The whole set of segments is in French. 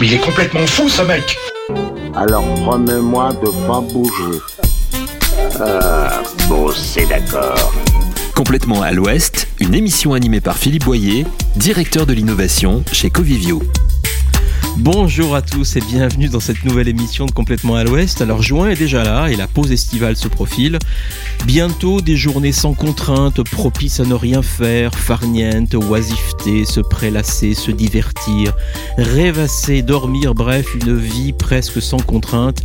Mais il est complètement fou ce mec Alors promets-moi de pas bouger. Ah, bon, c'est d'accord. Complètement à l'Ouest, une émission animée par Philippe Boyer, directeur de l'innovation chez Covivio. Bonjour à tous et bienvenue dans cette nouvelle émission de Complètement à l'Ouest. Alors juin est déjà là et la pause estivale se profile. Bientôt des journées sans contrainte, propices à ne rien faire, farniente, oisiveté, se prélasser, se divertir, rêvasser, dormir, bref, une vie presque sans contrainte,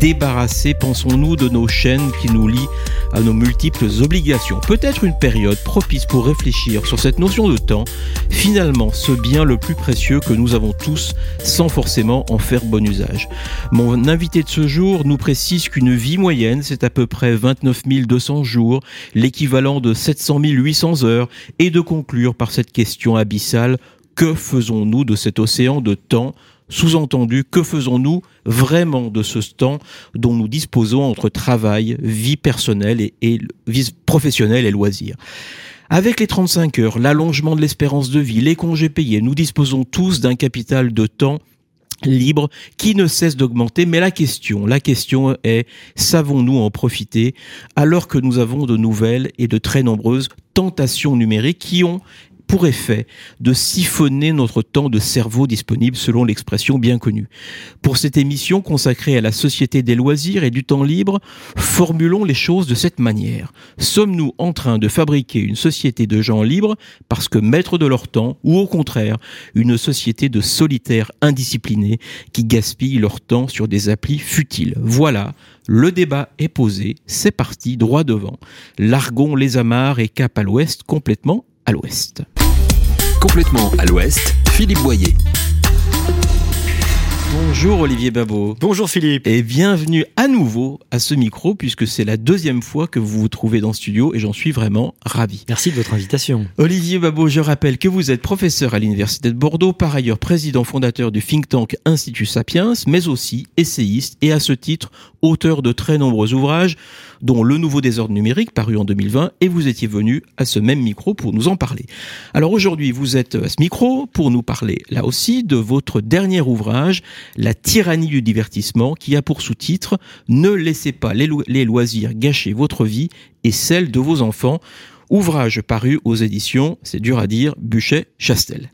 débarrassée, pensons-nous, de nos chaînes qui nous lient à nos multiples obligations. Peut-être une période propice pour réfléchir sur cette notion de temps, finalement ce bien le plus précieux que nous avons tous sans forcément en faire bon usage. Mon invité de ce jour nous précise qu'une vie moyenne, c'est à peu près 29 200 jours, l'équivalent de 700 800 heures, et de conclure par cette question abyssale, que faisons-nous de cet océan de temps? Sous-entendu, que faisons-nous vraiment de ce temps dont nous disposons entre travail, vie personnelle et, vie professionnelle et loisirs? Avec les 35 heures, l'allongement de l'espérance de vie, les congés payés, nous disposons tous d'un capital de temps libre qui ne cesse d'augmenter. Mais la question, la question est, savons-nous en profiter alors que nous avons de nouvelles et de très nombreuses tentations numériques qui ont pour effet de siphonner notre temps de cerveau disponible selon l'expression bien connue. Pour cette émission consacrée à la société des loisirs et du temps libre, formulons les choses de cette manière. Sommes-nous en train de fabriquer une société de gens libres parce que maîtres de leur temps ou au contraire une société de solitaires indisciplinés qui gaspillent leur temps sur des applis futiles? Voilà, le débat est posé, c'est parti, droit devant. Largon les amarres et cap à l'ouest, complètement à l'ouest. Complètement à l'ouest, Philippe Boyer. Bonjour Olivier Babot. Bonjour Philippe. Et bienvenue à nouveau à ce micro puisque c'est la deuxième fois que vous vous trouvez dans le studio et j'en suis vraiment ravi. Merci de votre invitation. Olivier Babot, je rappelle que vous êtes professeur à l'Université de Bordeaux, par ailleurs président fondateur du think tank Institut Sapiens, mais aussi essayiste et à ce titre auteur de très nombreux ouvrages dont Le Nouveau désordre numérique paru en 2020 et vous étiez venu à ce même micro pour nous en parler. Alors aujourd'hui, vous êtes à ce micro pour nous parler là aussi de votre dernier ouvrage la tyrannie du divertissement, qui a pour sous-titre Ne laissez pas les, loisirs gâcher votre vie et celle de vos enfants. Ouvrage paru aux éditions, c'est dur à dire, Buchet-Chastel.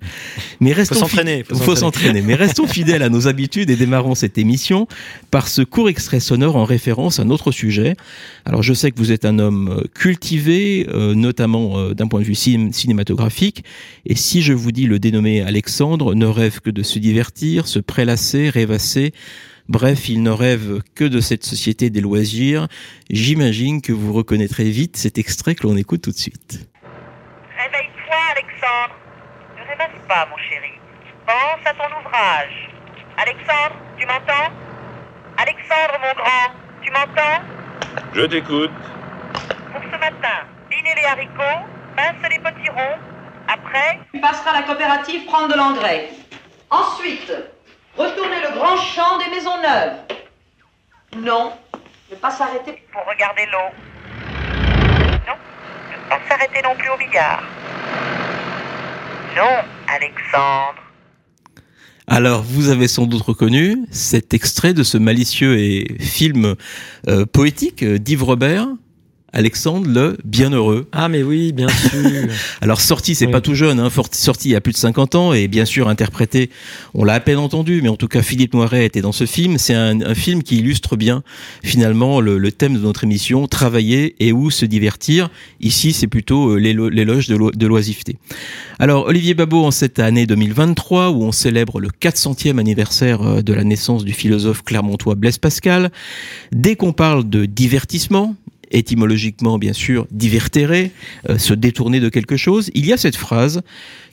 Mais restons faut s'entraîner. Faut s'entraîner. Mais restons fidèles à nos habitudes et démarrons cette émission par ce court extrait sonore en référence à notre sujet. Alors je sais que vous êtes un homme euh, cultivé, euh, notamment euh, d'un point de vue cinématographique. Et si je vous dis le dénommé Alexandre ne rêve que de se divertir, se prélasser, rêvasser, Bref, il ne rêve que de cette société des loisirs. J'imagine que vous reconnaîtrez vite cet extrait que l'on écoute tout de suite. Réveille-toi, Alexandre. Ne rêvasse pas, mon chéri. Pense à ton ouvrage. Alexandre, tu m'entends? Alexandre, mon grand, tu m'entends? Je t'écoute. Pour ce matin, dîner les haricots, pince les petits ronds. Après, tu passeras à la coopérative prendre de l'engrais. Ensuite, Retourner le grand champ des maisons neuves. Non, ne pas s'arrêter pour regarder l'eau. Non, ne pas s'arrêter non plus au billard. Non, Alexandre. Alors, vous avez sans doute reconnu cet extrait de ce malicieux et film euh, poétique d'Yves Robert, Alexandre le Bienheureux. Ah mais oui, bien sûr. Alors sorti, c'est pas tout jeune, hein, sorti il y a plus de 50 ans et bien sûr interprété, on l'a à peine entendu, mais en tout cas Philippe Noiret était dans ce film. C'est un, film qui illustre bien finalement le, thème de notre émission, travailler et où se divertir. Ici, c'est plutôt euh, l'éloge de, de l'oisiveté. Alors Olivier Babot, en cette année 2023 où on célèbre le 400e anniversaire euh, de la naissance du philosophe clermontois Blaise Pascal, dès qu'on parle de divertissement, étymologiquement bien sûr divertérer, euh, se détourner de quelque chose, il y a cette phrase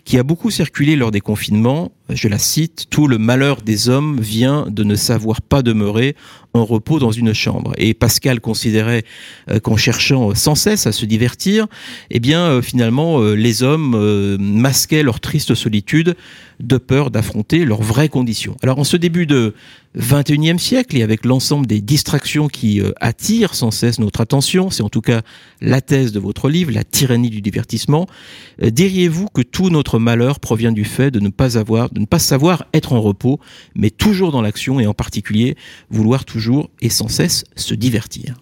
qui a beaucoup circulé lors des confinements, je la cite, Tout le malheur des hommes vient de ne savoir pas demeurer en repos dans une chambre. Et Pascal considérait euh, qu'en cherchant sans cesse à se divertir, eh bien euh, finalement les hommes masquaient leur triste solitude de peur d'affronter leurs vraies conditions. Alors en ce début de 21e siècle et avec l'ensemble des distractions qui euh, attirent sans cesse notre attention, c'est en tout cas la thèse de votre livre, La tyrannie du divertissement, euh, diriez-vous que tout notre malheur provient du fait de ne pas avoir de ne pas savoir être en repos, mais toujours dans l'action et en particulier vouloir toujours et sans cesse se divertir.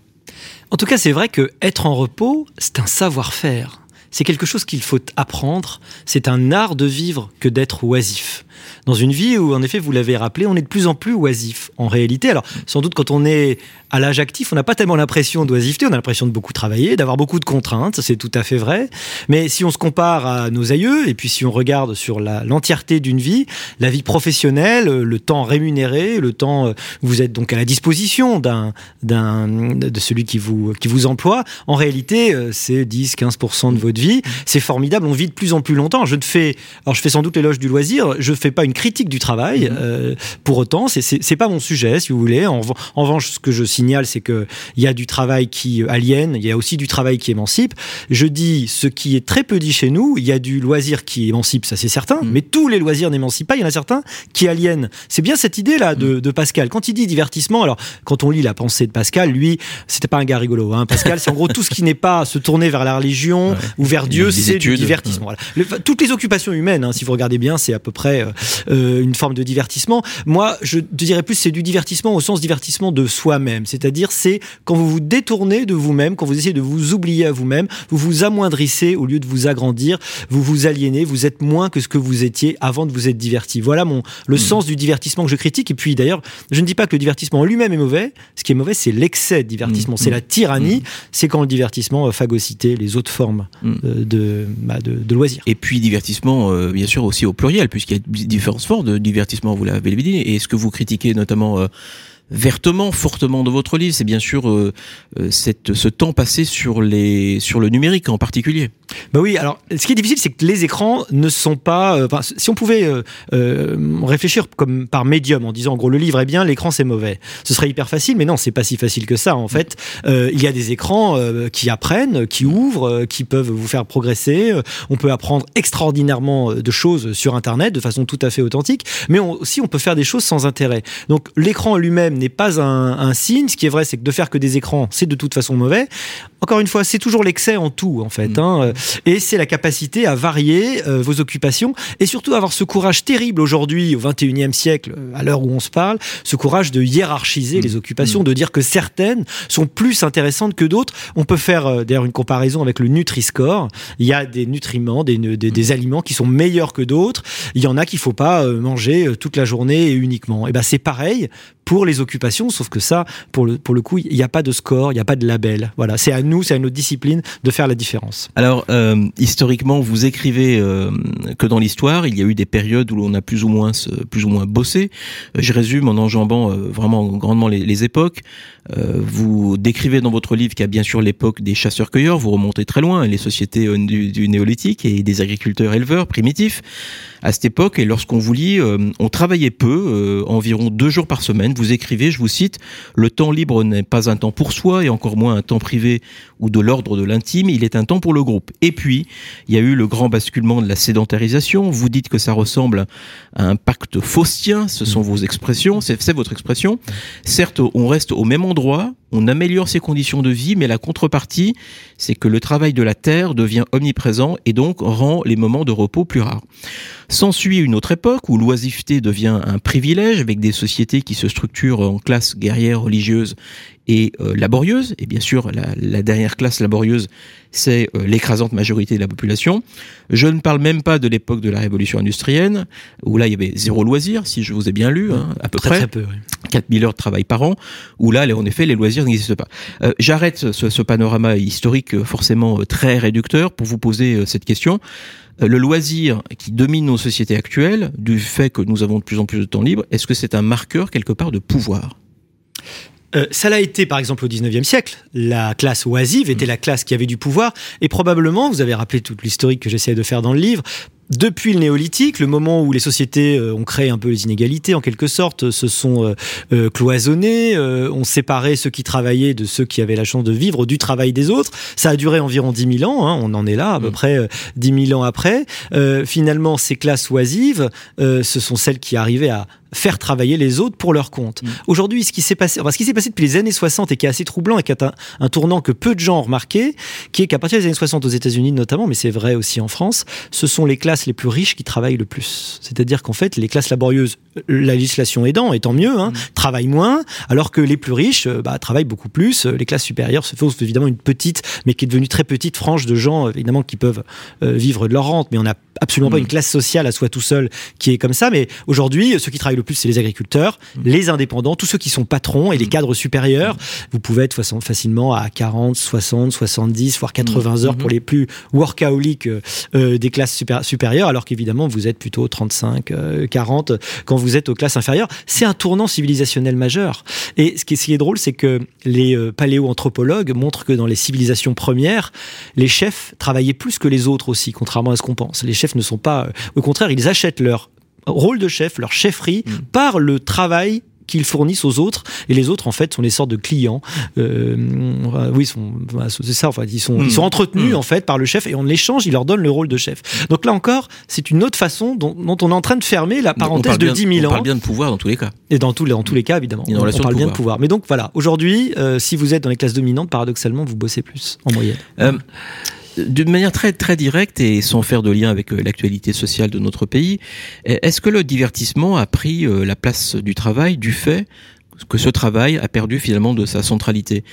En tout cas, c'est vrai que être en repos, c'est un savoir-faire. C'est quelque chose qu'il faut apprendre. C'est un art de vivre que d'être oisif dans une vie où, en effet, vous l'avez rappelé, on est de plus en plus oisif en réalité. Alors, sans doute, quand on est à l'âge actif, on n'a pas tellement l'impression d'oisiveté, on a l'impression de beaucoup travailler, d'avoir beaucoup de contraintes, c'est tout à fait vrai. Mais si on se compare à nos aïeux, et puis si on regarde sur l'entièreté d'une vie, la vie professionnelle, le temps rémunéré, le temps, euh, vous êtes donc à la disposition de celui qui vous, qui vous emploie, en réalité, euh, c'est 10-15% de votre vie. C'est formidable, on vit de plus en plus longtemps. Je ne fais, alors je fais sans doute l'éloge du loisir, je fais pas une critique du travail, mmh. euh, pour autant, c'est, c'est, pas mon sujet, si vous voulez. En, en revanche, ce que je signe c'est qu'il y a du travail qui aliène, il y a aussi du travail qui émancipe. Je dis ce qui est très peu dit chez nous, il y a du loisir qui émancipe, ça c'est certain, mm. mais tous les loisirs n'émancipent pas, il y en a certains qui aliènent. C'est bien cette idée-là de, mm. Pascal. Quand il dit divertissement, alors quand on lit la pensée de Pascal, lui, c'était pas un gars rigolo. Hein. Pascal, c'est en gros tout ce qui n'est pas se tourner vers la religion ou vers Dieu, c'est du divertissement. toutes les occupations humaines, hein, si vous regardez bien, c'est à peu près euh, euh, une forme de divertissement. Moi, je dirais plus c'est du divertissement au sens divertissement de soi-même c'est-à-dire c'est quand vous vous détournez de vous-même, quand vous essayez de vous oublier à vous-même, vous vous amoindrissez au lieu de vous agrandir, vous vous aliénez, vous êtes moins que ce que vous étiez avant de vous être diverti. Voilà mon le hmm. sens du divertissement que je critique. Et puis d'ailleurs, je ne dis pas que le divertissement en lui-même est mauvais. Ce qui est mauvais, c'est l'excès de divertissement, hmm. c'est la tyrannie. Hmm. C'est quand le divertissement va phagocyter les autres formes euh, bah, de, loisirs. Et puis divertissement, euh, bien sûr aussi au pluriel, puisqu'il y a différentes formes de divertissement. Vous l'avez dit. Et ce que vous critiquez notamment euh, vertement, fortement de votre livre, c'est bien sûr euh, euh, cette, ce temps passé sur, les, sur le numérique en particulier. Bah oui, alors ce qui est difficile, c'est que les écrans ne sont pas. Euh, si on pouvait réfléchir comme par médium en disant en gros le livre est bien, l'écran c'est mauvais, ce serait hyper facile, mais non, c'est pas si facile que ça en fait. il y a des écrans qui apprennent, qui ouvrent, qui peuvent vous faire progresser. On peut apprendre extraordinairement de choses sur Internet de façon tout à fait authentique, mais aussi on peut faire des choses sans intérêt. Donc l'écran lui-même n'est pas un, signe. Ce qui est vrai, c'est que de faire que des écrans, c'est de toute façon mauvais. Encore une fois, c'est toujours l'excès en tout, en fait. Mm. Hein. et c'est la capacité à varier euh, vos occupations et surtout avoir ce courage terrible aujourd'hui, au 21e siècle, euh, à l'heure où on se parle, ce courage de hiérarchiser mm. les occupations, mm. de dire que certaines sont plus intéressantes que d'autres. On peut faire euh, d'ailleurs une comparaison avec le Nutri-Score. Il y a des nutriments, des, des, aliments qui sont meilleurs que d'autres. Il y en a qu'il faut pas manger toute la journée et uniquement. Et ben c'est pareil pour les occupations, sauf que ça, pour le, pour le coup, il n'y a pas de score, il n'y a pas de label. Voilà, c'est à nous, c'est à notre discipline de faire la différence. Alors, euh, historiquement, vous écrivez euh, que dans l'histoire, il y a eu des périodes où l'on a plus ou moins, plus ou moins bossé. Euh, je résume en enjambant vraiment grandement les, les époques. vous décrivez dans votre livre qu'il y a bien sûr l'époque des chasseurs-cueilleurs, vous remontez très loin, les sociétés du, du néolithique et des agriculteurs-éleveurs primitifs à cette époque. Et lorsqu'on vous lit, on travaillait peu, environ deux jours par semaine vous écrivez, je vous cite, Le temps libre n'est pas un temps pour soi et encore moins un temps privé ou de l'ordre de l'intime, il est un temps pour le groupe. Et puis, il y a eu le grand basculement de la sédentarisation. Vous dites que ça ressemble à un pacte faustien, ce sont vos expressions, c'est votre expression. Certes, on reste au même endroit, on améliore ses conditions de vie, mais la contrepartie, c'est que le travail de la terre devient omniprésent et donc rend les moments de repos plus rares. S'ensuit une autre époque où l'oisiveté devient un privilège avec des sociétés qui se structurent en classes guerrières religieuses et euh, laborieuse. Et bien sûr, la, dernière classe laborieuse, c'est euh, l'écrasante majorité de la population. Je ne parle même pas de l'époque de la révolution industrielle, où là, il y avait zéro loisir, si je vous ai bien lu, hein, à peu près. Très peu, 4000 heures de travail par an, où là, en effet, les loisirs n'existent pas. Euh, j'arrête ce, ce, panorama historique forcément très réducteur pour vous poser cette question le loisir qui domine nos sociétés actuelles, du fait que nous avons de plus en plus de temps libre, est-ce que c'est un marqueur quelque part de pouvoir? Euh, ça l'a été par exemple au 19e siècle. La classe oisive était mm. la classe qui avait du pouvoir et probablement, vous avez rappelé toute l'historique que j'essayais de faire dans le livre, depuis le néolithique, le moment où les sociétés euh, ont créé un peu les inégalités en quelque sorte, se sont euh, cloisonnées, ont séparé ceux qui travaillaient de ceux qui avaient la chance de vivre du travail des autres. Ça a duré environ 10 000 ans, hein, on en est là à peu mm. près 10 000 ans après. finalement, ces classes oisives, ce sont celles qui arrivaient à faire travailler les autres pour leur compte. Mm. Aujourd'hui, ce qui s'est passé, enfin, ce qui s'est passé depuis les années 60 et qui est assez troublant et qui est un, tournant que peu de gens ont remarqué, qui est qu'à partir des années 60 aux États-Unis notamment, mais c'est vrai aussi en France, ce sont les classes classes les plus riches qui travaillent le plus. C'est-à-dire qu'en fait, les classes laborieuses, la législation aidant, étant mieux, hein, travaillent moins, alors que les plus riches euh, bah, travaillent beaucoup plus. Les classes supérieures se font évidemment une petite, mais qui est devenue très petite frange de gens, évidemment, qui peuvent euh, vivre de leur rente. Mais on n'a absolument pas une classe sociale à soi tout seul qui est comme ça. Mais aujourd'hui, ceux qui travaillent le plus, c'est les agriculteurs, les indépendants, tous ceux qui sont patrons et les cadres supérieurs. Vous pouvez être facilement à 40, 60, 70, voire 80 heures pour les plus workaholiques euh, euh, des classes supé- alors qu'évidemment, vous êtes plutôt 35, euh, 40 quand vous êtes aux classes inférieures. C'est un tournant civilisationnel majeur. Et ce qui est, ce qui est drôle, c'est que les euh, paléoanthropologues montrent que dans les civilisations premières, les chefs travaillaient plus que les autres aussi, contrairement à ce qu'on pense. Les chefs ne sont pas... euh, au contraire, ils achètent leur rôle de chef, leur chefferie, par le travail qu'ils fournissent aux autres et les autres en fait sont des sortes de clients euh, oui sont c'est ça en fait ils sont ils sont entretenus en fait par le chef et en échange il leur donne le rôle de chef donc là encore c'est une autre façon dont, dont on est en train de fermer la On parenthèse de bien- 10 000 On ans parle bien de pouvoir dans tous les cas. et dans tous les, dans tous les cas, évidemment, on, on de parle bien de pouvoir. pouvoir. Mais donc voilà, aujourd'hui, euh, si vous êtes dans les classes dominantes, paradoxalement, vous bossez plus en moyenne. Euh, D'une manière très très directe et sans faire de lien avec euh, l'actualité sociale de notre pays, est-ce que le divertissement a pris euh, la place du travail du fait que ce travail a perdu finalement de sa centralité?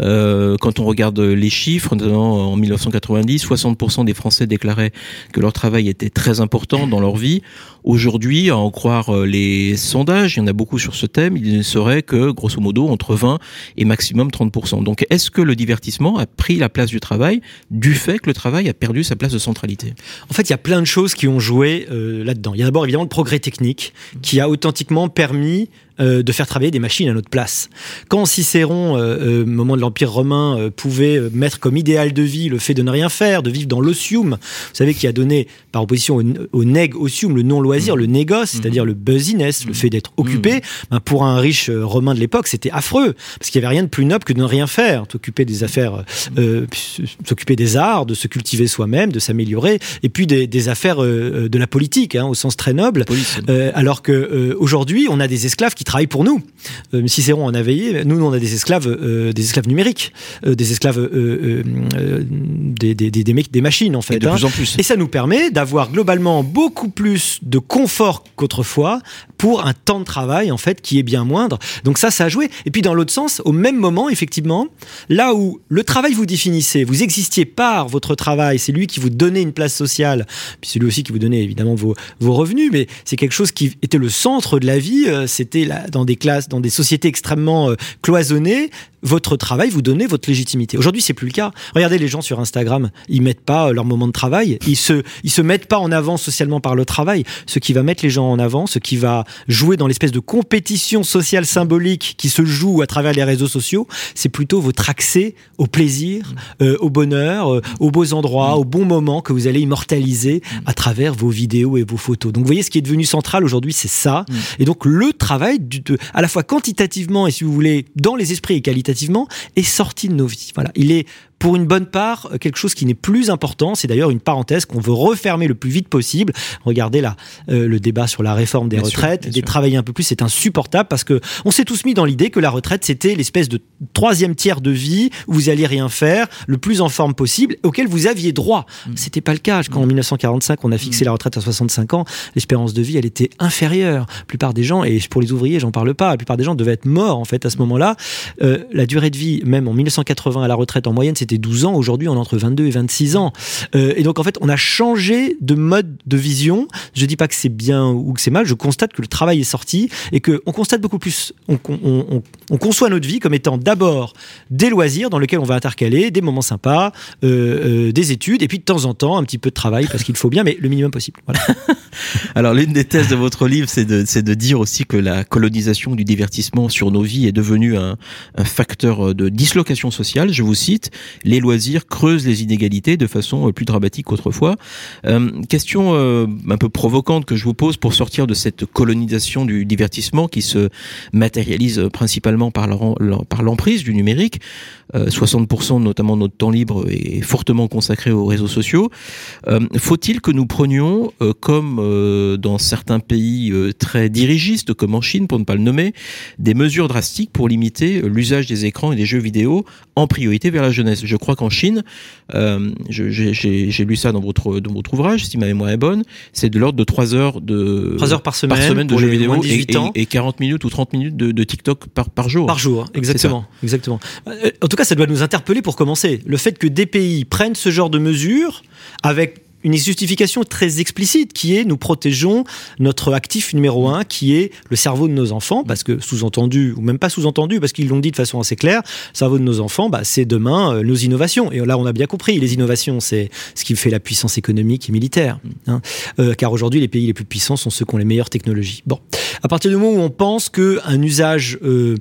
Euh, quand on regarde les chiffres, notamment en 1990, 60% des Français déclaraient que leur travail était très important dans leur vie. Aujourd'hui, à en croire euh, les sondages, il y en a beaucoup sur ce thème, il ne serait que, grosso modo, entre 20 et maximum 30%. Donc, est-ce que le divertissement a pris la place du travail du fait que le travail a perdu sa place de centralité? En fait, il y a plein de choses qui ont joué euh, là-dedans. Il y a d'abord évidemment le progrès technique qui a authentiquement permis euh, de faire travailler des machines à notre place. Quand Cicéron, au moment de l'Empire romain, pouvait mettre comme idéal de vie le fait de ne rien faire, de vivre dans l'osium, vous savez, qui a donné, par opposition au, au neg osium, le non-loisir, le négoce, c'est-à-dire le busyness, le fait d'être occupé, ben, pour un riche euh, romain de l'époque, c'était affreux, parce qu'il n'y avait rien de plus noble que de ne rien faire, t'occuper des affaires, euh, puis s'occuper des arts, de se cultiver soi-même, de s'améliorer, et puis des, des affaires euh, de la politique, hein, au sens très noble. Euh, alors que euh, aujourd'hui, on a des esclaves qui travaillent pour nous. Euh, Cicéron en a veillé. Nous, on a des esclaves, euh, des esclaves numériques, euh, des esclaves, euh, euh, euh, des, des, des, machines en fait. Et de hein. plus en plus. Et ça nous permet d'avoir globalement beaucoup plus de confort qu'autrefois pour un temps de travail en fait qui est bien moindre. Donc ça, ça a joué. Et puis dans l'autre sens, au même moment, effectivement, là où le travail vous définissez, vous existiez par votre travail, c'est lui qui vous donnait une place sociale, puis c'est lui aussi qui vous donnait évidemment vos, vos revenus, mais c'est quelque chose qui était le centre de la vie. euh, C'était là, dans des classes, dans des sociétés extrêmement euh, cloisonnées, votre travail vous donnait votre légitimité. Aujourd'hui, c'est plus le cas. Regardez les gens sur Instagram, ils mettent pas euh, leur moment de travail, ils se ils se mettent pas en avant socialement par le travail. Ce qui va mettre les gens en avant, ce qui va jouer dans l'espèce de compétition sociale symbolique qui se joue à travers les réseaux sociaux, c'est plutôt votre accès au plaisir, euh, au bonheur, euh, aux beaux endroits, aux bons moments que vous allez immortaliser à travers vos vidéos et vos photos. Donc vous voyez, ce qui est devenu central aujourd'hui, c'est ça. Et donc le travail, du- de, à la fois quantitativement et si vous voulez, dans les esprits et qualitativement, est sorti de nos vies. Voilà, il est pour une bonne part euh, quelque chose qui n'est plus important. C'est d'ailleurs une parenthèse qu'on veut refermer le plus vite possible. Regardez là euh, le débat sur la réforme des Bien retraites, des sûr. travailler un peu plus, c'est insupportable parce que on s'est tous mis dans l'idée que la retraite c'était l'espèce de troisième tiers de vie où vous alliez rien faire, le plus en forme possible, auquel vous aviez droit. Mm. C'était pas le cas. Quand en 1945 on a fixé la retraite à 65 ans, l'espérance de vie elle était inférieure. La plupart des gens et pour les ouvriers j'en parle pas, la plupart des gens devaient être morts en fait à ce moment-là. Euh, la durée de vie même en 1980 à la retraite en moyenne c'était 12 ans. Aujourd'hui on est entre 22 et 26 ans. Euh, et donc en fait on a changé de mode de vision. Je dis pas que c'est bien ou que c'est mal. Je constate que le travail est sorti et que on constate beaucoup plus. On, on- on- on conçoit notre vie comme étant d'abord des loisirs dans lesquels on va intercaler des moments sympas, euh, euh, des études et puis de temps en temps un petit peu de travail parce qu'il faut bien, mais le minimum possible. Voilà. Alors l'une des thèses de votre livre, c'est de, de dire aussi que la colonisation du divertissement sur nos vies est devenue un facteur de dislocation sociale. Je vous cite, les loisirs creusent les inégalités de façon euh, plus dramatique qu'autrefois. Euh, question euh, un peu provocante que je vous pose pour sortir de cette colonisation du divertissement qui se matérialise principalement par l'emprise du numérique. Euh, 60% notamment de notre temps libre est fortement consacré aux réseaux sociaux. Faut-il que nous prenions, comme dans certains pays très dirigistes, comme en Chine pour ne pas le nommer, des mesures drastiques pour limiter l'usage des écrans et des jeux vidéo en priorité vers la jeunesse? Je crois qu'en Chine, euh, j'ai lu ça dans votre, dans votre ouvrage, si ma mémoire est bonne, c'est de l'ordre de 3 heures de 3 heures par semaine, de jeux vidéo de et, 18 ans. et- et 40 minutes ou 30 minutes de, de TikTok par, par jour. Par jour, exactement, exactement. Euh, En tout cas, ça doit nous interpeller pour commencer. Le fait que des pays prennent ce genre de mesures avec une justification très explicite qui est nous protégeons notre actif numéro un qui est le cerveau de nos enfants parce que sous-entendu ou même pas sous-entendu parce qu'ils l'ont dit de façon assez claire le cerveau de nos enfants bah, c'est demain euh, nos innovations. Et là on a bien compris les innovations c'est ce qui fait la puissance économique et militaire hein. Euh, car aujourd'hui les pays les plus puissants sont ceux qui ont les meilleures technologies. Bon. À partir du moment où on pense que un usage euh,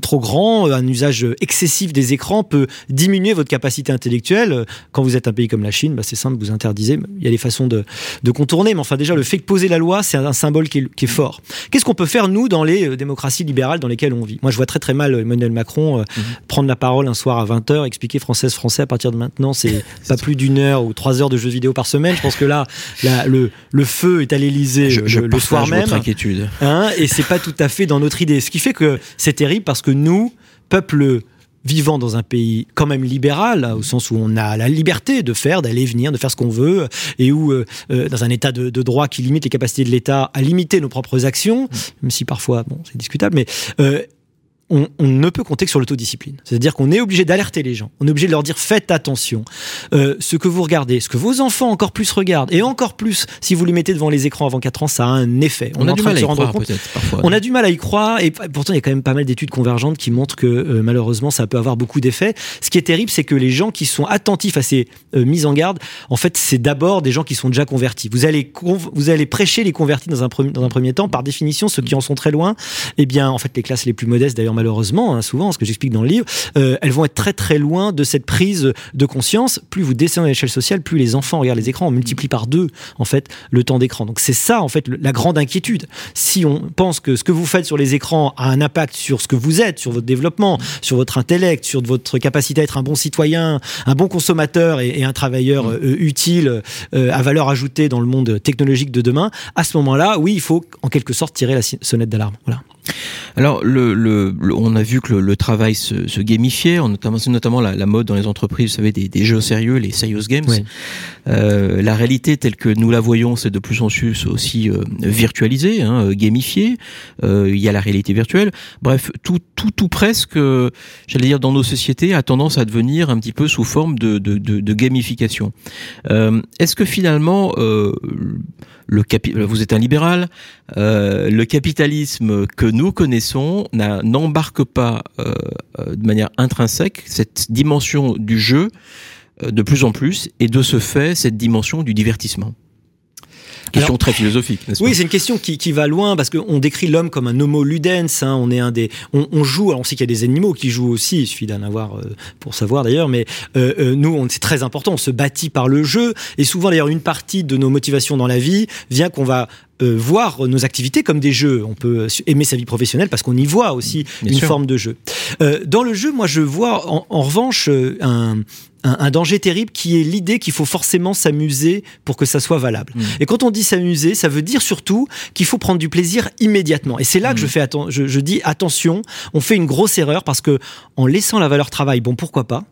trop grand, un usage excessif des écrans peut diminuer votre capacité intellectuelle. Quand vous êtes un pays comme la Chine, bah, c'est simple, vous interdisez. Il y a des façons de, de contourner, mais enfin déjà le fait de poser la loi, c'est un symbole qui est, qui est fort. Qu'est-ce qu'on peut faire nous dans les euh, démocraties libérales dans lesquelles on vit? Moi, je vois très très mal Emmanuel Macron euh, prendre la parole un soir à 20h, expliquer française français à partir de maintenant, c'est pas plus d'une heure ou trois heures de jeux vidéo par semaine. Je pense que là, le, le feu est à l'Élysée le, le soir même. votre inquiétude. Hein, et c'est pas tout à fait dans notre idée. Ce qui fait que c'est terrible parce que nous, peuple vivant dans un pays quand même libéral, au sens où on a la liberté de faire, d'aller venir, de faire ce qu'on veut, et où, euh, euh, dans un état de, de droit qui limite les capacités de l'État à limiter nos propres actions, même si parfois, bon, c'est discutable, mais euh, on, on ne peut compter que sur l'autodiscipline. C'est-à-dire qu'on est obligé d'alerter les gens. On est obligé de leur dire faites attention. Euh, ce que vous regardez, ce que vos enfants encore plus regardent, et encore plus si vous les mettez devant les écrans avant 4 ans, ça a un effet. On, a du mal à y croire parfois. On a du mal à y croire et pourtant il y a quand même pas mal d'études convergentes qui montrent que euh, malheureusement ça peut avoir beaucoup d'effets. Ce qui est terrible, c'est que les gens qui sont attentifs à ces euh, mises en garde, en fait, c'est d'abord des gens qui sont déjà convertis. Vous allez vous allez prêcher les convertis dans un premier dans un premier temps. Par définition, ceux qui en sont très loin, eh bien, en fait, les classes les plus modestes, d'ailleurs malheureusement, hein, souvent, ce que j'explique dans le livre, euh, elles vont être très très loin de cette prise de conscience. Plus vous descendez à l'échelle sociale, plus les enfants regardent les écrans. On multiplie par deux en fait le temps d'écran. Donc c'est ça en fait le- la grande inquiétude. Si on pense que ce que vous faites sur les écrans a un impact sur ce que vous êtes, sur votre développement, sur votre intellect, sur votre capacité à être un bon citoyen, un bon consommateur et, et un travailleur euh, utile, euh, à valeur ajoutée dans le monde technologique de demain, à ce moment-là, oui, il faut en quelque sorte tirer la sonnette d'alarme. Voilà. Alors, le, le, le- on a vu que le, le travail se, se gamifiait, notamment, c'est notamment la, la mode dans les entreprises, vous savez, des, des jeux sérieux, les serious games. Oui. Euh, la réalité telle que nous la voyons, c'est de plus en plus aussi euh, virtualisé, hein, euh, gamifié. Euh, il y a la réalité virtuelle. Bref, tout, tout, tout presque, euh, j'allais dire, dans nos sociétés, a tendance à devenir un petit peu sous forme de, de, de, de gamification. Euh, Est-ce que finalement, euh, vous êtes un libéral, euh, le capitalisme que nous connaissons n'a- n'embarque pas euh, euh, de manière intrinsèque cette dimension du jeu de plus en plus, et de ce fait, cette dimension du divertissement. Question Alors- très philosophique, n'est-ce Oui, c'est une question qui, qui va loin parce qu'on décrit l'homme comme un homo ludens. Hein, on est un des, on, on joue. Alors on sait qu'il y a des animaux qui jouent aussi. Il suffit d'en avoir euh, pour savoir d'ailleurs. Mais euh, euh, nous, c'est très important. On se bâtit par le jeu et souvent d'ailleurs une partie de nos motivations dans la vie vient qu'on va euh, voir nos activités comme des jeux. On peut aimer sa vie professionnelle parce qu'on y voit aussi Bien une sûr. forme de jeu. Euh, dans le jeu, moi, je vois en, en revanche euh, un, un, un danger terrible qui est l'idée qu'il faut forcément s'amuser pour que ça soit valable. Mm. Et quand on dit s'amuser, ça veut dire surtout qu'il faut prendre du plaisir immédiatement. Et c'est là que je fais atten- je, je dis attention, on fait une grosse erreur parce que en laissant la valeur travail, bon pourquoi pas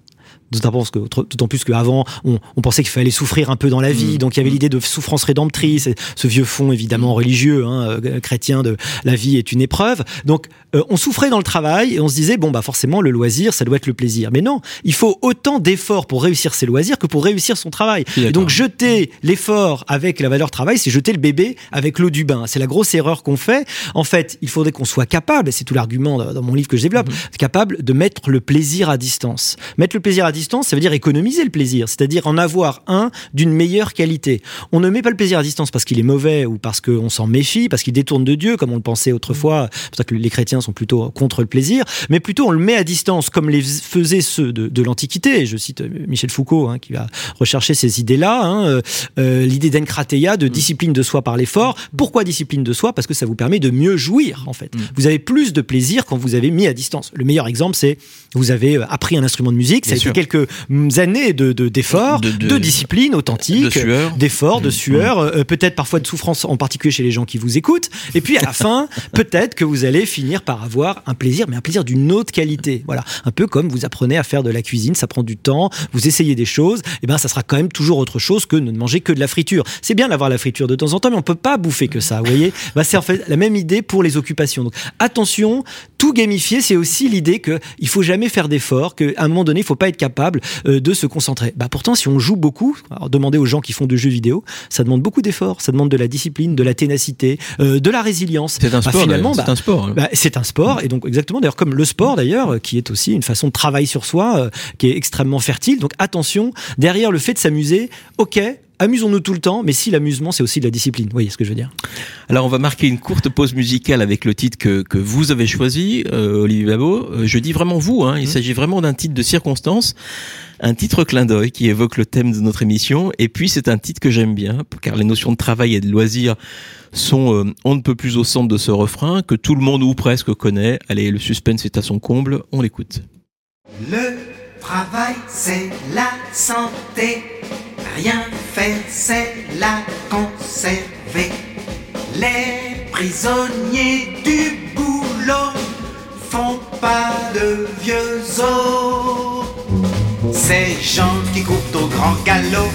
D'autant plus que- d'autant plus qu'avant, on, on pensait qu'il fallait souffrir un peu dans la vie, Mm. donc il y avait l'idée de souffrance rédemptrice, ce vieux fond évidemment religieux, hein, euh, chrétien de la vie est une épreuve. Donc euh, on souffrait dans le travail et on se disait bon bah forcément le loisir ça doit être le plaisir. Mais non, il faut autant d'efforts pour réussir ses loisirs que pour réussir son travail. Et donc jeter l'effort avec la valeur travail, c'est jeter le bébé avec l'eau du bain. C'est la grosse erreur qu'on fait. En fait, il faudrait qu'on soit capable, et c'est tout l'argument dans dans mon livre que je développe, capable de mettre le plaisir à distance. Mettre le plaisir à distance, ça veut dire économiser le plaisir, c'est-à-dire en avoir un d'une meilleure qualité. On ne met pas le plaisir à distance parce qu'il est mauvais ou parce qu'on s'en méfie, parce qu'il détourne de Dieu, comme on le pensait autrefois. C'est pour ça que les chrétiens sont plutôt contre le plaisir, mais plutôt on le met à distance comme les faisaient ceux de, de l'Antiquité. Je cite euh, Michel Foucault hein, qui va rechercher ces idées-là. hein, euh, euh, L'idée d'enkrateia, de discipline de soi par l'effort. Pourquoi discipline de soi? Parce que ça vous permet de mieux jouir en fait. Vous avez plus de plaisir quand vous avez mis à distance. Le meilleur exemple, c'est vous avez appris un instrument de musique, ça a été sûr. Quelques mm, années de de- d'efforts, de, De- de- discipline authentique, d'efforts, de Mm. sueur, euh, peut-être parfois de souffrance, en particulier chez les gens qui vous écoutent. Et puis à la fin, peut-être que vous allez finir par avoir un plaisir, mais un plaisir d'une autre qualité. Voilà, un peu comme vous apprenez à faire de la cuisine, ça prend du temps, vous essayez des choses, et ben ça sera quand même toujours autre chose que de ne manger que de la friture. C'est bien d'avoir la friture de temps en temps, mais on peut pas bouffer que ça. Vous voyez, bah, c'est en fait la même idée pour les occupations. Donc attention, tout gamifier, c'est aussi l'idée que il faut jamais faire d'efforts, qu'à un moment donné, il faut pas être capable euh, de se concentrer. Bah pourtant, si on joue beaucoup, alors demandez aux gens qui font de jeux vidéo, ça demande beaucoup d'efforts, ça demande de la discipline, de la ténacité, euh, de la résilience. C'est un Bah, sport. finalement, bah, c'est un sport. hein. bah, c'est un sport et donc exactement d'ailleurs comme le sport d'ailleurs euh, qui est aussi une façon de travail sur soi euh, qui est extrêmement fertile donc attention derrière le fait de s'amuser ok amusons-nous tout le temps mais si l'amusement c'est aussi de la discipline vous voyez ce que je veux dire Alors on va marquer une courte pause musicale avec le titre que, que vous avez choisi, euh, Olivier Babot. Euh, je dis vraiment vous, hein, il s'agit vraiment d'un titre de circonstance, un titre clin d'œil qui évoque le thème de notre émission. Et puis c'est un titre que j'aime bien, car les notions de travail et de loisir sont euh, on ne peut plus au centre de ce refrain que tout le monde ou presque connaît. Allez, le suspense est à son comble, on l'écoute. Le travail, c'est la santé. Rien faire, c'est la conserver. Les prisonniers du boulot font pas de vieux os. Ces gens qui courent au grand galop,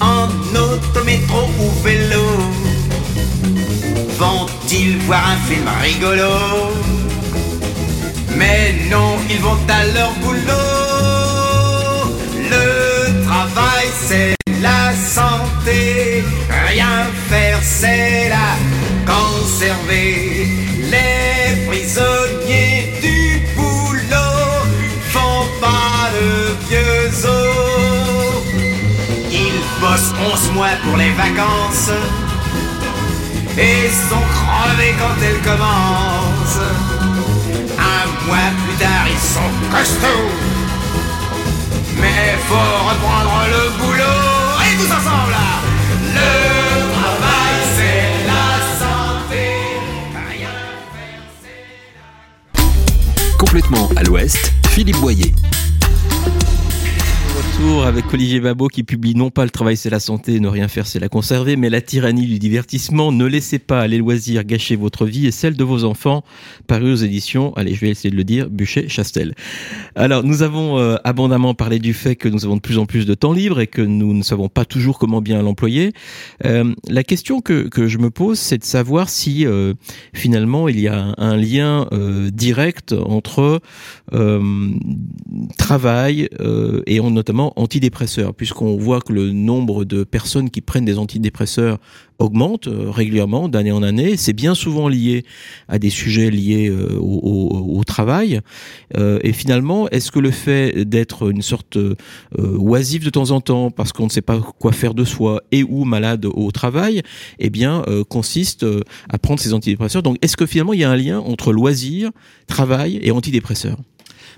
en auto, métro ou vélo, vont-ils voir un film rigolo? Mais non, ils vont à leur boulot. Le travail, c'est la santé. Rien faire, c'est la conserver. Les prisonniers du boulot font pas de vieux os. Ils bossent 11 mois pour les vacances et sont crevés quand elles commencent. Sont costauds. Mais faut reprendre le boulot. Et tous ensemble. Le travail, c'est la santé. Rien faire, Complètement à l'ouest, Philippe Boyer. Retour avec Olivier Babot qui publie non pas le travail c'est la santé, ne rien faire c'est la conserver, mais la tyrannie du divertissement. Ne laissez pas les loisirs gâcher votre vie et celle de vos enfants. Paru aux éditions, allez je vais essayer de le dire, Bûcher-Chastel. Alors nous avons euh, abondamment parlé du fait que nous avons de plus en plus de temps libre et que nous ne savons pas toujours comment bien l'employer. Euh, la question que, que je me pose c'est de savoir si euh, finalement il y a un, un lien euh, direct entre euh, travail euh, et on, notamment antidépresseurs, puisqu'on voit que le nombre de personnes qui prennent des antidépresseurs augmente euh, régulièrement d'année en année. C'est bien souvent lié à des sujets liés euh, au, travail. Euh, et finalement, est-ce que le fait d'être une sorte oisif de temps en temps, parce qu'on ne sait pas quoi faire de soi et ou malade au travail, eh bien, consiste à prendre ces antidépresseurs? Donc, est-ce que finalement il y a un lien entre loisir, travail et antidépresseurs?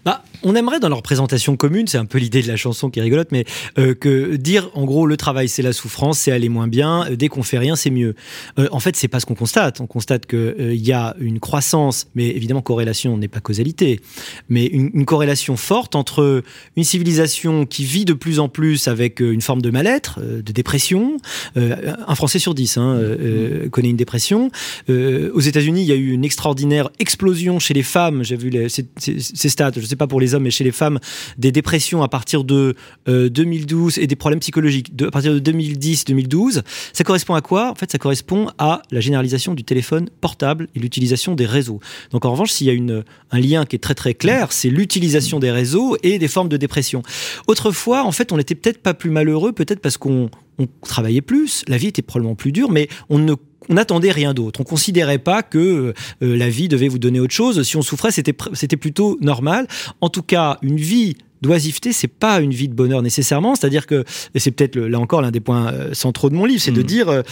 Bah, on aimerait dans leur présentation commune, c'est un peu l'idée de la chanson qui est rigolote, mais euh, que dire en gros le travail c'est la souffrance, c'est aller moins bien, euh, dès qu'on fait rien c'est mieux. Euh, en fait c'est pas ce qu'on constate. On constate que euh, il y a une croissance, mais évidemment corrélation n'est pas causalité, mais une, une corrélation forte entre une civilisation qui vit de plus en plus avec une forme de mal-être, de dépression. Un Français sur dix hein, euh, connaît une dépression. Aux États-Unis, il y a eu une extraordinaire explosion chez les femmes. J'ai vu les, ces, ces- ces stats, je pas pour les hommes, mais chez les femmes, des dépressions à partir de euh, 2012 et des problèmes psychologiques à partir de 2010-2012. Ça correspond à quoi? En fait, ça correspond à la généralisation du téléphone portable et l'utilisation des réseaux. Donc, en revanche, s'il y a une, un lien qui est très très clair, c'est l'utilisation des réseaux et des formes de dépression. Autrefois, en fait, on n'était peut-être pas plus malheureux, peut-être parce qu'on on travaillait plus, la vie était probablement plus dure, mais on ne n'attendait rien d'autre. On considérait pas que euh, la vie devait vous donner autre chose. Si on souffrait, c'était plutôt normal. En tout cas, une vie d'oisiveté, c'est pas une vie de bonheur nécessairement. C'est-à-dire que, et c'est peut-être là encore l'un des points euh, centraux de mon livre, c'est de Mhm. dire euh,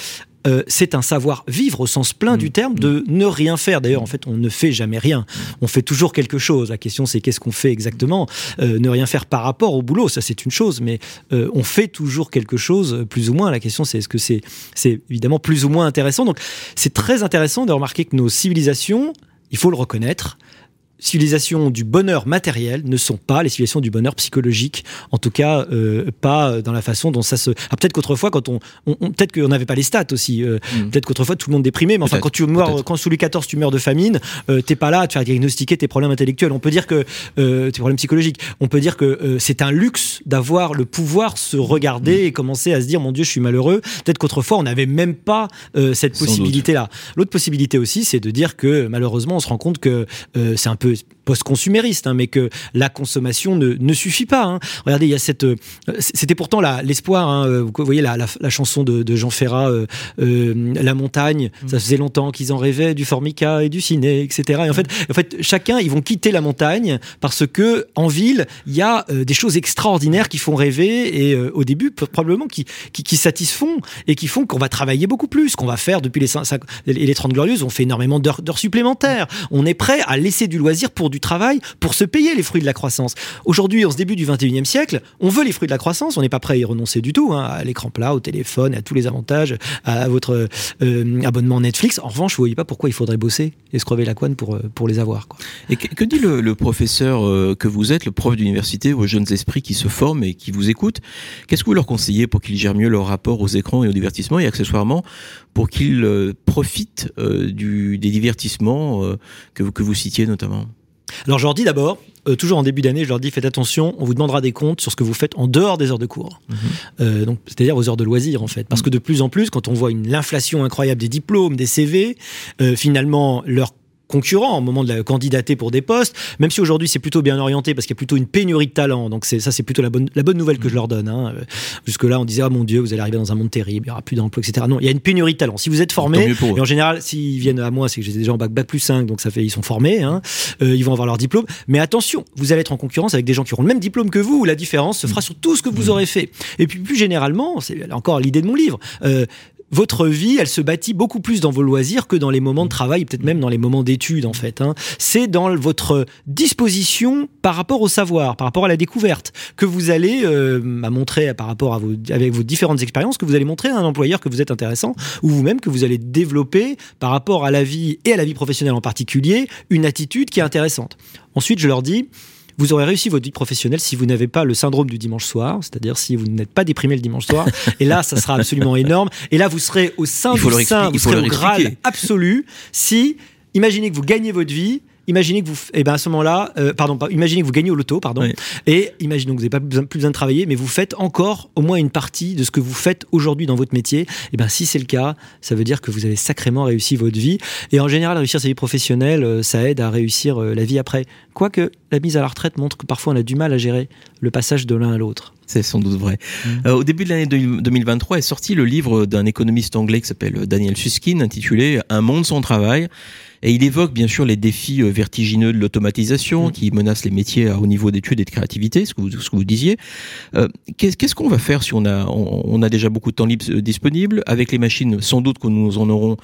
euh, c'est un savoir vivre au sens plein du terme de ne rien faire. D'ailleurs, en fait, on ne fait jamais rien. On fait toujours quelque chose. La question, c'est qu'est-ce qu'on fait exactement. Euh, ne rien faire par rapport au boulot, ça c'est une chose, mais euh, on fait toujours quelque chose, plus ou moins. La question, c'est est-ce que c'est c'est évidemment plus ou moins intéressant. Donc, c'est très intéressant de remarquer que nos civilisations, il faut le reconnaître, civilisations du bonheur matériel ne sont pas les civilisations du bonheur psychologique, en tout cas euh, pas dans la façon dont ça se. Ah, peut-être qu'autrefois, quand on, on- on- peut-être qu'on n'avait pas les stats aussi. euh, Mm. Peut-être qu'autrefois tout le monde déprimait, mais enfin quand tu meurs, quand sous Louis XIV tu meurs de famine, euh, t'es pas là à te faire diagnostiquer tes problèmes intellectuels. On peut dire que euh, tes problèmes psychologiques. On peut dire que c'est un luxe d'avoir le pouvoir se regarder et commencer à se dire mon Dieu je suis malheureux. Peut-être qu'autrefois on n'avait même pas cette possibilité-là. L'autre possibilité aussi, c'est de dire que malheureusement, on se rend compte que c'est un peu post-consumériste, hein, mais que la consommation ne, ne suffit pas. hein. Regardez, il y a cette. euh, C'était pourtant l'espoir. hein, euh, vous voyez la, la- la chanson de, de Jean Ferrat, euh, euh, La montagne. Ça faisait longtemps qu'ils en rêvaient du formica et du ciné, etc. Et en fait, en fait, chacun, ils vont quitter la montagne parce que en ville, il y a euh, des choses extraordinaires qui font rêver et au début, probablement qui, qui, qui satisfont et qui font qu'on va travailler beaucoup plus, qu'on va faire depuis les, les 30 glorieuses, on fait énormément d'heures supplémentaires. On est prêt à laisser du loisir pour du travail, pour se payer les fruits de la croissance. Aujourd'hui, en ce début du 21e siècle, on veut les fruits de la croissance, on n'est pas prêt à y renoncer du tout, hein, à l'écran plat, au téléphone, à tous les avantages, à, votre euh, abonnement Netflix. En revanche, vous voyez pas pourquoi il faudrait bosser et se crever la couenne pour, euh, pour les avoir. Et que, dit le, professeur euh, que vous êtes, le prof d'université, aux jeunes esprits qui se forment et qui vous écoutent Qu'est-ce que vous leur conseillez pour qu'ils gèrent mieux leur rapport aux écrans et au divertissement et accessoirement pour qu'ils profitent des divertissements que vous citiez notamment? Alors je leur dis d'abord, euh, toujours en début d'année, je leur dis faites attention, on vous demandera des comptes sur ce que vous faites en dehors des heures de cours. Euh, donc c'est-à-dire aux heures de loisirs en fait, parce que de plus en plus, quand on voit une l'inflation incroyable des diplômes, des CV, euh, finalement leur concurrents au moment de la candidater pour des postes, même si aujourd'hui c'est plutôt bien orienté parce qu'il y a plutôt une pénurie de talent. Donc c'est ça c'est plutôt la bonne la bonne nouvelle que je leur donne. Hein. Euh, Jusque là on disait ah mon Dieu vous allez arriver dans un monde terrible, il y aura plus d'emplois etc. Non il y a une pénurie de talent. Si vous êtes formé et en général s'ils viennent à moi c'est que j'étais déjà en bac bac plus 5 donc ça fait ils sont formés. Hein. Euh, ils vont avoir leur diplôme. Mais attention vous allez être en concurrence avec des gens qui auront le même diplôme que vous où la différence se fera sur tout ce que vous aurez fait. Et puis plus généralement c'est encore l'idée de mon livre. Euh, votre vie, elle se bâtit beaucoup plus dans vos loisirs que dans les moments de travail, peut-être même dans les moments d'études en fait. hein. C'est dans votre disposition par rapport au savoir, par rapport à la découverte, que vous allez euh, montrer par rapport à vos, avec vos différentes expériences, que vous allez montrer à un employeur que vous êtes intéressant, ou vous-même que vous allez développer par rapport à la vie et à la vie professionnelle en particulier, une attitude qui est intéressante. Ensuite, je leur dis, vous aurez réussi votre vie professionnelle si vous n'avez pas le syndrome du dimanche soir, c'est-à-dire si vous n'êtes pas déprimé le dimanche soir. Et là, ça sera absolument énorme. Et là, vous serez au sein du sein, vous serez au Graal absolu si, imaginez que vous gagnez votre vie. Imaginez que vous, et ben à ce moment-là, euh, pardon, imaginez que vous gagnez au loto, pardon, Oui. et imaginons que vous n'avez pas besoin, plus besoin de travailler, mais vous faites encore au moins une partie de ce que vous faites aujourd'hui dans votre métier. Et ben si c'est le cas, ça veut dire que vous avez sacrément réussi votre vie. Et en général, réussir sa vie professionnelle, euh, ça aide à réussir euh, la vie après. Quoique la mise à la retraite montre que parfois on a du mal à gérer le passage de l'un à l'autre. C'est sans doute vrai. Mm. Euh, au début de l'année 2023 est sorti le livre d'un économiste anglais qui s'appelle Daniel Susskind intitulé Un monde sans travail. Et il évoque bien sûr les défis euh, vertigineux de l'automatisation Mm. qui menacent les métiers à haut niveau d'études et de créativité, ce que vous, ce que vous disiez. Euh, Qu'est-ce qu'on va faire si on a, on, on a déjà beaucoup de temps libre euh, disponible Avec les machines, sans doute que nous en aurons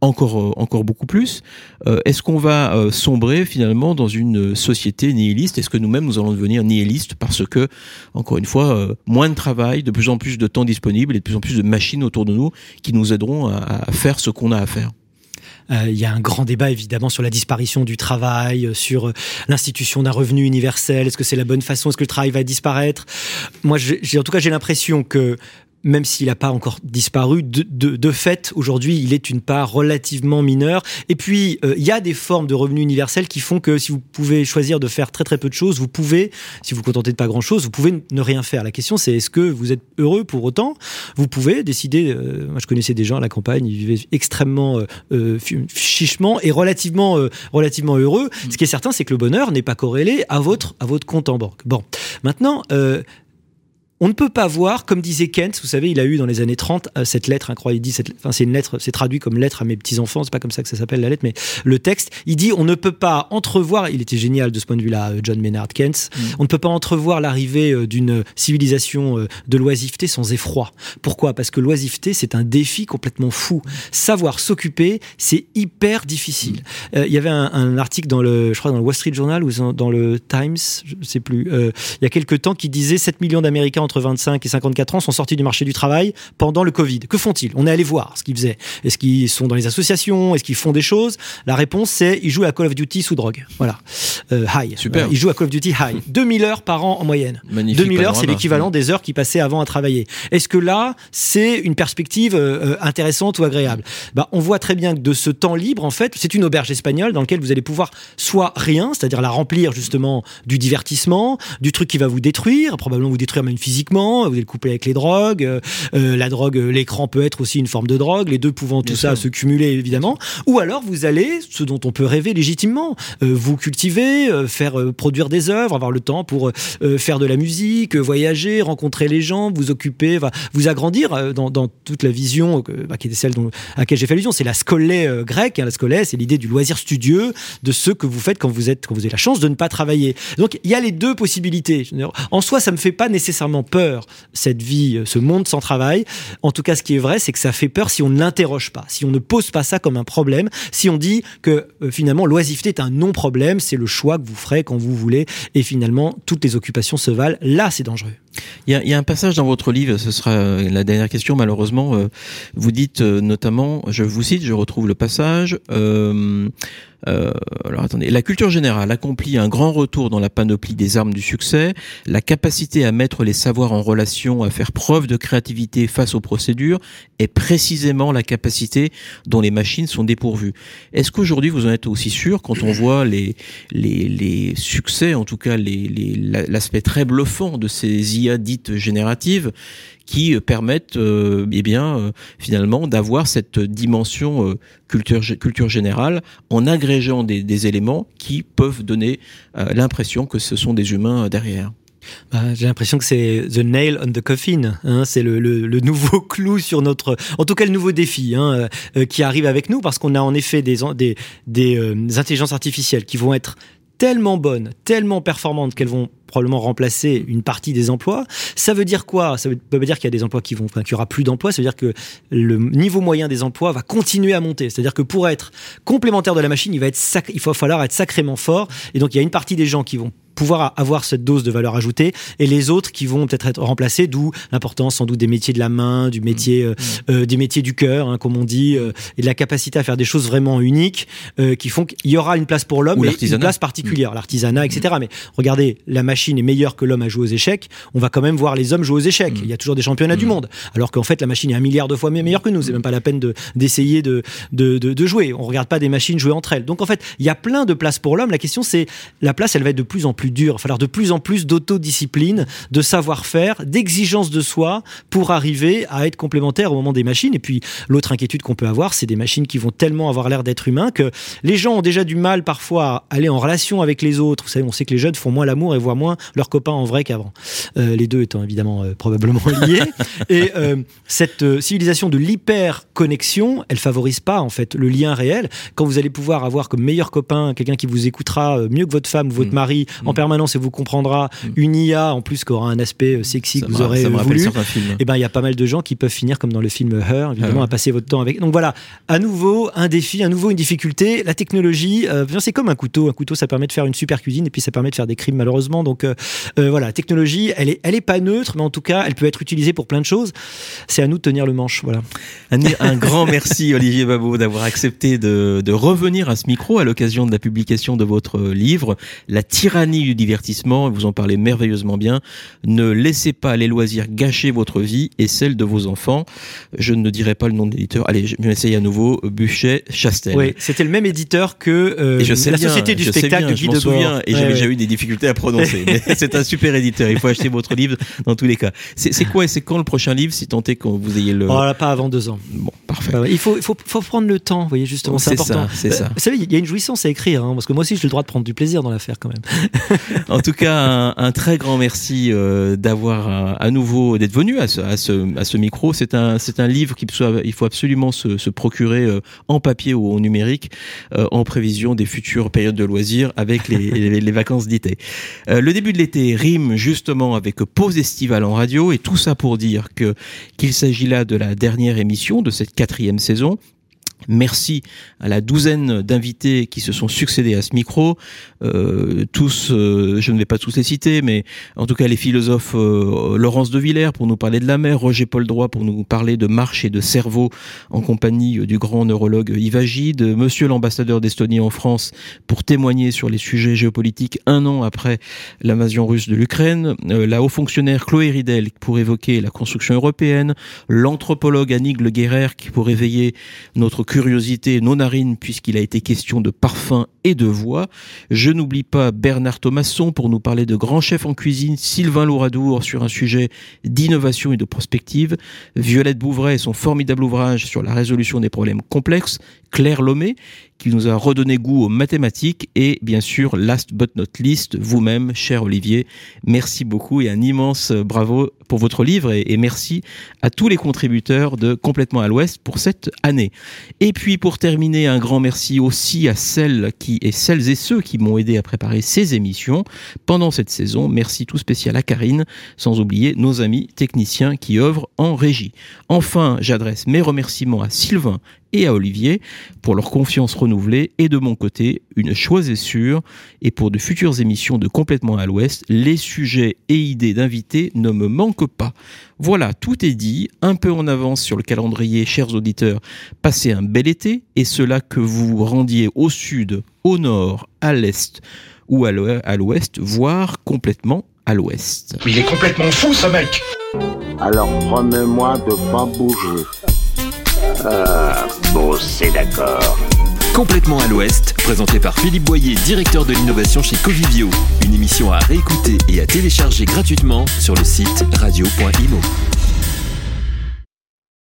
encore, euh, encore beaucoup plus. Euh, Est-ce qu'on va euh, sombrer finalement dans une société nihiliste? Est-ce que nous-mêmes nous allons devenir nihilistes parce que, encore une fois, euh, moins de travail, de plus en plus de temps disponible et de plus en plus de machines autour de nous qui nous aideront à, à faire ce qu'on a à faire? Euh, Il y a un grand débat évidemment sur la disparition du travail, euh, sur euh, l'institution d'un revenu universel. Est-ce que c'est la bonne façon? Est-ce que le travail va disparaître? Moi, j'ai en tout cas, j'ai l'impression que même s'il n'a pas encore disparu, de, de, de fait, aujourd'hui, il est une part relativement mineure. Et puis, euh, il y a des formes de revenus universels qui font que si vous pouvez choisir de faire très très peu de choses, vous pouvez, si vous vous contentez de pas grand-chose, vous pouvez ne rien faire. La question, c'est est-ce que vous êtes heureux pour autant? Vous pouvez décider, euh, moi je connaissais des gens à la campagne, ils vivaient extrêmement euh, euh, chichement et relativement, euh, relativement heureux. Ce qui est certain, c'est que le bonheur n'est pas corrélé à votre, à votre compte en banque. Bon, maintenant... On ne peut pas voir, comme disait Kent, vous savez, il a eu dans les années 30 euh, cette lettre incroyable. Il dit, cette, enfin, c'est une lettre, c'est traduit comme lettre à mes petits enfants. C'est pas comme ça que ça s'appelle la lettre, mais le texte, il dit, on ne peut pas entrevoir. Il était génial de ce point de vue-là, euh, John Maynard Keynes. On ne peut pas entrevoir l'arrivée euh, d'une civilisation de l'oisiveté sans effroi. Pourquoi? Parce que l'oisiveté, c'est un défi complètement fou. Savoir s'occuper, c'est hyper difficile. Euh, Il y avait un, un article dans le, je crois, dans le Wall Street Journal ou dans- dans le Times, je sais plus, euh, il y a quelques temps, qui disait 7 millions d'Américains entre 25 et 54 ans sont sortis du marché du travail pendant le Covid. Que font-ils? On est allé voir ce qu'ils faisaient. Est-ce qu'ils sont dans les associations? Est-ce qu'ils font des choses? La réponse c'est ils jouent à Call of Duty sous drogue. Voilà. Euh, high. Super. Ils jouent à Call of Duty high. 2000 heures par an en moyenne. Magnifique 2000 heures, c'est l'équivalent des heures qu'ils passaient avant à travailler. Est-ce que là, c'est une perspective euh, euh, intéressante ou agréable? Bah, On voit très bien que de ce temps libre, en fait, c'est une auberge espagnole dans laquelle vous allez pouvoir soit rien, c'est-à-dire la remplir justement du divertissement, du truc qui va vous détruire, probablement vous détruire même physiquement, vous allez le couper avec les drogues, euh, euh, la drogue, euh, l'écran peut être aussi une forme de drogue, les deux pouvant tout ça se cumuler évidemment, ou alors vous allez, ce dont on peut rêver légitimement, euh, vous cultiver, euh, faire produire des œuvres, avoir le temps pour faire de la musique, voyager, rencontrer les gens, vous occuper, va- vous agrandir dans, dans toute la vision bah, qui était celle dont, à laquelle j'ai fait allusion. C'est la scolée grecque. hein. la scolée, c'est l'idée du loisir studieux, de ce que vous faites quand vous êtes, quand vous avez la chance de ne pas travailler. Donc il y a les deux possibilités. En soi, ça me fait pas nécessairement peur cette vie, euh, ce monde sans travail. En tout cas, ce qui est vrai, c'est que ça fait peur si on ne l'interroge pas, si on ne pose pas ça comme un problème, si on dit que euh, finalement l'oisiveté est un non-problème, c'est le choix que vous ferez quand vous voulez, et finalement toutes les occupations se valent. Là, c'est dangereux. Il y, a, il y a un passage dans votre livre, ce sera euh, la dernière question malheureusement. euh, vous dites euh, notamment, je vous cite, je retrouve le passage. euh, alors attendez, la culture générale accomplit un grand retour dans la panoplie des armes du succès. La capacité à mettre les savoirs en relation, à faire preuve de créativité face aux procédures, est précisément la capacité dont les machines sont dépourvues. Est-ce qu'aujourd'hui vous en êtes aussi sûr quand on voit les les, les succès, en tout cas l'aspect très bluffant de ces IA dites génératives qui euh, permettent euh, eh bien euh, finalement d'avoir cette dimension euh, culture culture générale en agrégeant des, éléments qui peuvent donner l'impression que ce sont des humains derrière. Bah, J'ai l'impression que c'est the nail on the coffin. Hein, c'est le, nouveau clou sur notre, en tout cas le nouveau défi hein, qui arrive avec nous parce qu'on a en effet des, des, des, des intelligences artificielles qui vont être tellement bonnes, tellement performantes qu'elles vont probablement remplacer une partie des emplois. Ça veut dire quoi? Ça veut veut pas dire qu'il y a des emplois qui vont, qu'il y aura plus d'emplois. Ça veut dire que le niveau moyen des emplois va continuer à monter. C'est-à-dire que pour être complémentaire de la machine, il va être il va falloir être sacrément fort. Et donc il y a une partie des gens qui vont pouvoir avoir cette dose de valeur ajoutée et les autres qui vont peut-être être remplacés d'où l'importance sans doute des métiers de la main du métier euh, euh, des métiers du cœur hein, comme on dit euh, et de la capacité à faire des choses vraiment uniques euh, qui font qu'il y aura une place pour l'homme une place particulière l'artisanat etc mais regardez la machine est meilleure que l'homme à jouer aux échecs. On va quand même voir les hommes jouer aux échecs. Il y a toujours des championnats du monde. Alors qu'en fait la machine est un milliard de fois me- meilleure que nous. C'est même pas la peine de d'essayer de, de, de, de jouer. On regarde pas des machines jouer entre elles. Donc en fait il y a plein de places pour l'homme. La question c'est la place elle va être de plus en plus dure il va falloir de plus en plus d'autodiscipline de savoir-faire d'exigence de soi pour arriver à être complémentaire au moment des machines. Et puis l'autre inquiétude qu'on peut avoir c'est des machines qui vont tellement avoir l'air d'être humains que les gens ont déjà du mal parfois à aller en relation avec les autres. Vous savez on sait que les jeunes font moins l'amour et voient moins leurs copains en vrai qu'avant. Euh, les deux étant évidemment euh, probablement liés. Et euh, cette civilisation de l'hyper connexion elle favorise pas en fait le lien réel. Quand vous allez pouvoir avoir comme meilleur copain quelqu'un qui vous écoutera mieux que votre femme ou votre Mm. mari en Mm. permanence et vous comprendra une IA en plus qui aura un aspect euh, sexy Ça que vous aurez ça euh, voulu. et ben il y a pas mal de gens qui peuvent finir comme dans le film Her évidemment Ah. à passer votre temps avec. Donc voilà à nouveau un défi à nouveau une difficulté la technologie euh, c'est comme un couteau. Un couteau ça permet de faire une super cuisine et puis ça permet de faire des crimes malheureusement. Donc euh, euh, voilà la technologie elle est elle est pas neutre mais en tout cas elle peut être utilisée pour plein de choses. C'est à nous de tenir le manche voilà. Un, un grand merci Olivier Babot d'avoir accepté de, de revenir à ce micro à l'occasion de la publication de votre livre La tyrannie du divertissement. Vous en parlez merveilleusement bien. Ne laissez pas les loisirs gâcher votre vie et celle de vos enfants. Je ne dirai pas le nom de l'éditeur. Allez, je vais essayer à nouveau. Buchet Chastel. oui c'était le même éditeur que euh, Et je sais la bien, société du je sais spectacle bien, de Guy je souviens et Ouais, j'avais ouais. déjà eu des difficultés à prononcer. C'est un super éditeur. Il faut acheter votre livre dans tous les cas. C'est quoi et c'est quand le prochain livre si tant est que vous ayez le. Oh là, pas avant deux ans. Bon, parfait. Bah ouais, il faut, il faut, faut prendre le temps, vous voyez, justement, c'est important. ça, c'est ça. Vous savez, il y a une jouissance à écrire, hein, parce que moi aussi, j'ai le droit de prendre du plaisir dans l'affaire quand même. En tout cas, un, un très grand merci euh, d'avoir euh, à nouveau d'être venu à ce, à ce, à ce micro. C'est un, c'est un livre qu'il faut, absolument se, se procurer euh, en papier ou en numérique euh, en prévision des futures périodes de loisirs avec les, les, les vacances d'été. Euh, le début de l'été rime justement avec pause estivale en radio et tout ça pour dire que qu'il s'agit là de la dernière émission de cette quatrième saison Merci à la douzaine d'invités qui se sont succédés à ce micro. Euh, tous, euh, je ne vais pas tous les citer, mais en tout cas les philosophes euh, Laurence de Villers pour nous parler de la mer, Roger Paul Droit pour nous parler de marche et de cerveau en compagnie du grand neurologue Yves Agide, Monsieur l'ambassadeur d'Estonie en France pour témoigner sur les sujets géopolitiques un an après l'invasion russe de l'Ukraine, la haut fonctionnaire Chloé Ridel pour évoquer la construction européenne, l'anthropologue Annick Le Guerrer qui pour éveiller notre curiosité nos narines puisqu'il a été question de parfum et de voix. Je n'oublie pas Bernard Thomasson pour nous parler de grands chefs en cuisine, Sylvain Louradour sur un sujet d'innovation et de prospective, Violette Bouvray et son formidable ouvrage sur la résolution des problèmes complexes, Claire Lomé qui nous a redonné goût aux mathématiques et bien sûr, last but not least, vous-même, cher Olivier, merci beaucoup et un immense bravo pour votre livre et, merci à tous les contributeurs de Complètement à l'Ouest pour cette année. Et puis pour terminer, un grand merci aussi à celles qui et celles et ceux qui m'ont aidé à préparer ces émissions pendant cette saison. Merci tout spécial à Karine, sans oublier nos amis techniciens qui œuvrent en régie. Enfin, j'adresse mes remerciements à Sylvain et à Olivier pour leur confiance renouvelée et de mon côté, une chose est sûre, et pour de futures émissions de Complètement à l'Ouest, les sujets et idées d'invités ne me manquent pas. Voilà, tout est dit, un peu en avance sur le calendrier, chers auditeurs, passez un bel été, et cela que vous vous rendiez au sud, au nord, à l'est ou à l'ouest, voire complètement à l'ouest. Il est complètement fou ce mec Alors promets-moi de pas bouger. Ah, bon, c'est d'accord. Complètement à l'Ouest, présenté par Philippe Boyer, directeur de l'innovation chez Covivio. Une émission à réécouter et à télécharger gratuitement sur le site radio.imo.